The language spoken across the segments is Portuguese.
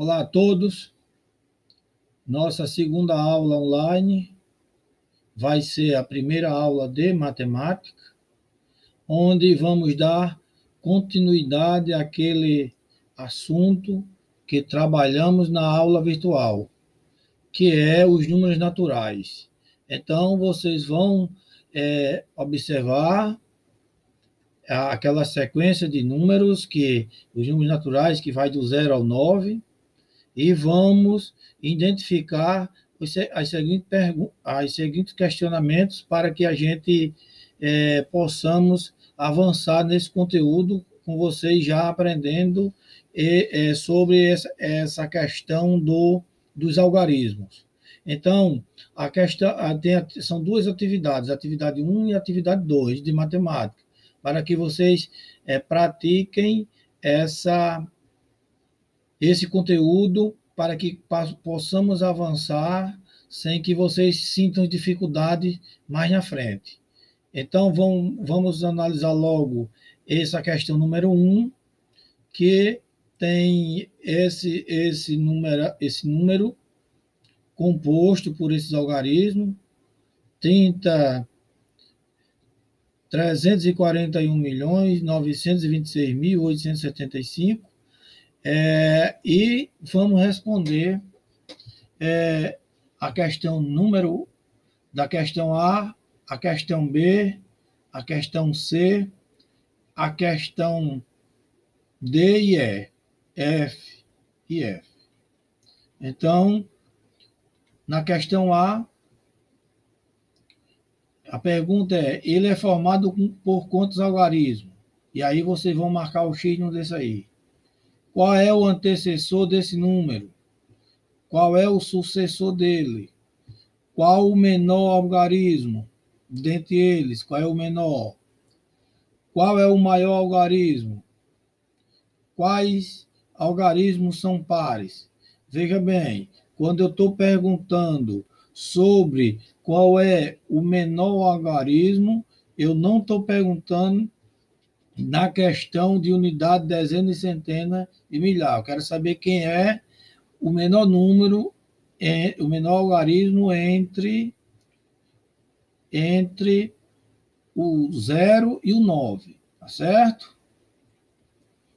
Olá a todos. Nossa segunda aula online vai ser a primeira aula de matemática, onde vamos dar continuidade àquele assunto que trabalhamos na aula virtual, que é os números naturais. Então, vocês vão é, observar aquela sequência de números que os números naturais que vai do zero ao 9 e vamos identificar os, as, seguintes as seguintes questionamentos para que a gente é, possamos avançar nesse conteúdo com vocês já aprendendo e, é, sobre essa, essa questão do, dos algarismos. Então, a questão tem, são duas atividades, atividade 1 e atividade 2 de matemática para que vocês é, pratiquem essa, esse conteúdo para que possamos avançar sem que vocês sintam dificuldade mais na frente. Então, vamos, vamos analisar logo essa questão número um, que tem esse, esse, número, esse número composto por esses algarismos, 30 341 milhões 926 mil 875 é, e vamos responder é, a questão número da questão A, a questão B, a questão C, a questão D e E, F e F. Então, na questão A, a pergunta é: ele é formado por quantos algarismos? E aí vocês vão marcar o X no desse aí. Qual é o antecessor desse número? Qual é o sucessor dele? Qual o menor algarismo dentre eles? Qual é o menor? Qual é o maior algarismo? Quais algarismos são pares? Veja bem, quando eu estou perguntando sobre qual é o menor algarismo, eu não estou perguntando na questão de unidade, dezena e centena e milhar. Eu quero saber quem é o menor número, o menor algarismo entre, entre o 0 e o 9, tá certo?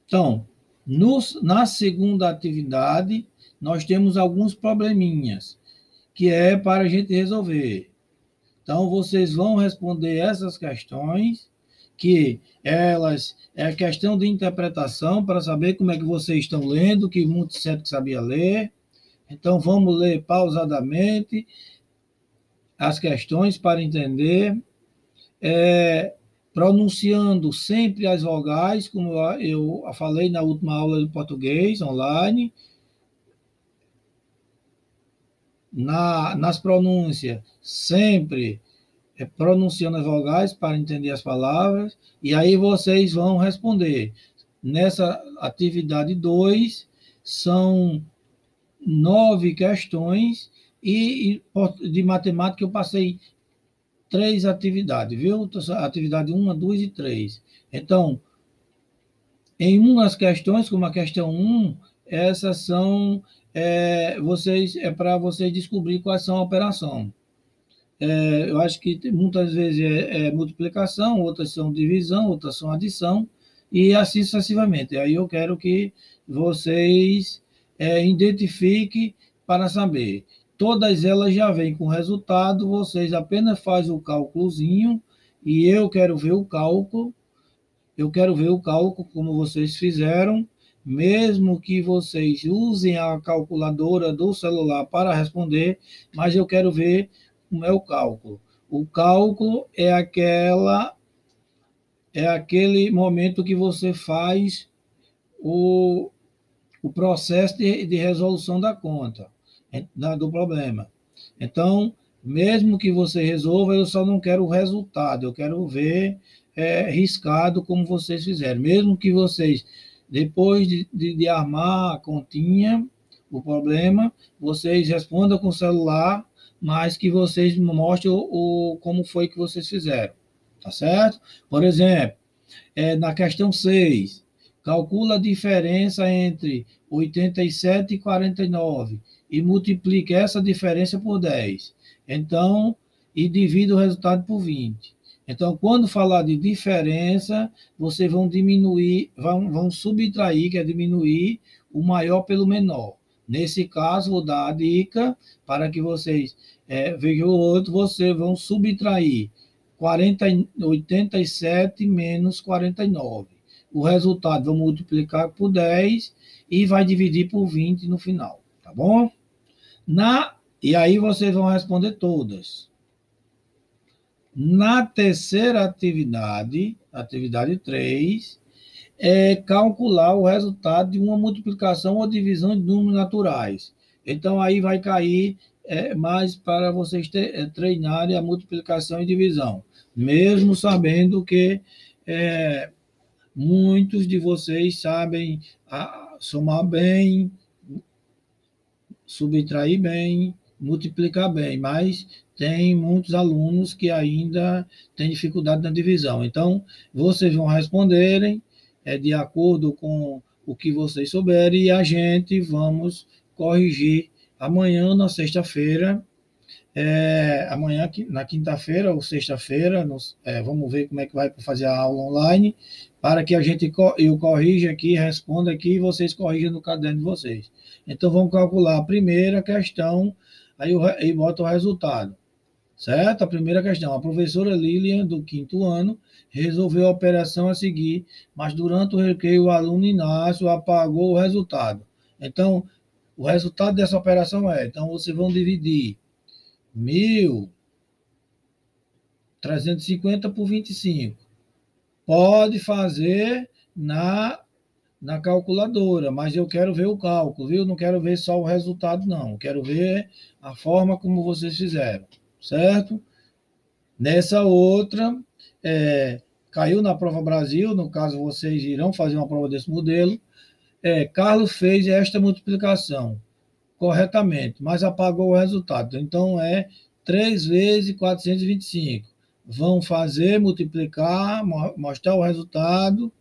Então, na segunda atividade, nós temos alguns probleminhas que é para a gente resolver. Então, vocês vão responder essas questões, que elas é questão de interpretação, para saber como é que vocês estão lendo, que muito certo sabia ler. Então, vamos ler pausadamente as questões para entender, é, pronunciando sempre as vogais, como eu falei na última aula de português online, na, nas pronúncias, sempre é, pronunciando as vogais para entender as palavras, e aí vocês vão responder. Nessa atividade 2, são nove questões, e, de matemática eu passei três atividades, viu? Atividade 1, 2 e 3. Então, em umas questões, como a questão 1, essas são é, vocês é para vocês descobrir quais são a operação. É, eu acho que muitas vezes é, é, multiplicação, outras são divisão, outras são adição, e assim sucessivamente. Aí eu quero que vocês é, identifiquem para saber. Todas elas já vêm com resultado, vocês apenas fazem o cálculozinho, e eu quero ver o cálculo, eu quero ver o cálculo como vocês fizeram, mesmo que vocês usem a calculadora do celular para responder, mas eu quero ver como é o cálculo. O cálculo é aquela é aquele momento que você faz o, o processo de, de resolução da conta, da, do problema. Então, mesmo que você resolva, eu só não quero o resultado, eu quero ver é, riscado como vocês fizeram. Mesmo que vocês depois de, de, de armar a continha, o problema, vocês respondam com o celular, mas que vocês mostrem o, o, como foi que vocês fizeram. Tá certo? Por exemplo, é, na questão 6, calcula a diferença entre 87 e 49 e multiplica essa diferença por 10. Então, e divide o resultado por 20. Então, quando falar de diferença, vocês vão diminuir, vão, vão subtrair, que é diminuir o maior pelo menor. Nesse caso, vou dar a dica para que vocês é, vejam o outro, vocês vão subtrair 40, 87 menos 49. O resultado vou multiplicar por 10 e vai dividir por 20 no final, tá bom? Na, e aí vocês vão responder todas. Na terceira atividade, atividade 3, é calcular o resultado de uma multiplicação ou divisão de números naturais. Então, aí vai cair é, mais para vocês ter, é, treinarem a multiplicação e divisão, mesmo sabendo que é, muitos de vocês sabem a, somar bem, subtrair bem, multiplicar bem, mas tem muitos alunos que ainda têm dificuldade na divisão. Então, vocês vão responderem é, de acordo com o que vocês souberem e a gente vamos corrigir amanhã, na sexta-feira. É, amanhã, na quinta-feira ou sexta-feira, é, vamos ver como é que vai fazer a aula online, para que a gente eu corrija aqui, responda aqui e vocês corrijam no caderno de vocês. Então, vamos calcular a primeira questão, aí eu, eu boto o resultado. Certo? A primeira questão. A professora Lilian, do quinto ano, resolveu a operação a seguir, mas durante o recreio o aluno Inácio apagou o resultado. Então, o resultado dessa operação é, então vocês vão dividir 1.350 por 25. Pode fazer na, na calculadora, mas eu quero ver o cálculo, viu? Não quero ver só o resultado, não. Quero ver a forma como vocês fizeram certo? Nessa outra, é, caiu na prova Brasil, no caso vocês irão fazer uma prova desse modelo. É, Carlos fez esta multiplicação corretamente, mas apagou o resultado. Então é 3 vezes 425. Vão fazer, multiplicar, mostrar o resultado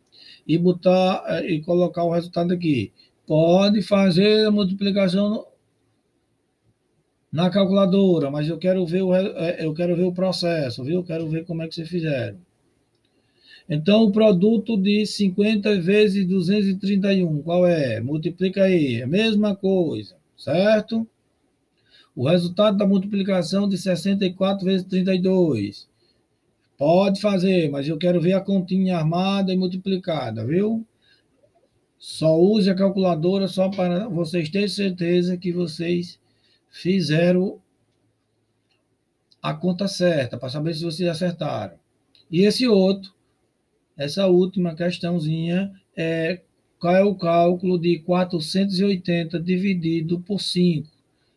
e botar é, e colocar o resultado aqui. Pode fazer a multiplicação na calculadora, mas eu quero ver o, é, eu quero ver o processo, viu? Eu quero ver como é que vocês fizeram. Então, o produto de 50 vezes 231, qual é? Multiplica aí, a mesma coisa, certo? O resultado da multiplicação de 64 vezes 32. Pode fazer, mas eu quero ver a continha armada e multiplicada, viu? Só use a calculadora só para vocês terem certeza que vocês fizeram a conta certa, para saber se vocês acertaram. E esse outro, essa última questãozinha, é qual é o cálculo de 480 dividido por 5?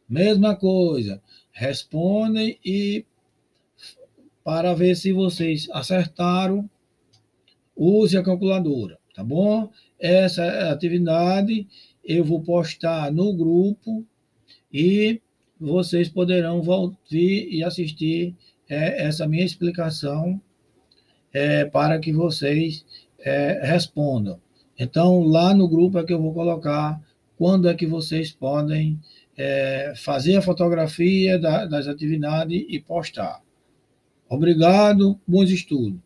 Mesma coisa. Respondem e para ver se vocês acertaram, use a calculadora, tá bom? Essa atividade eu vou postar no grupo e vocês poderão vir e assistir é, essa minha explicação é, para que vocês é, respondam. Então, lá no grupo é que eu vou colocar quando é que vocês podem é, fazer a fotografia da, das atividades e postar. Obrigado, bons estudos.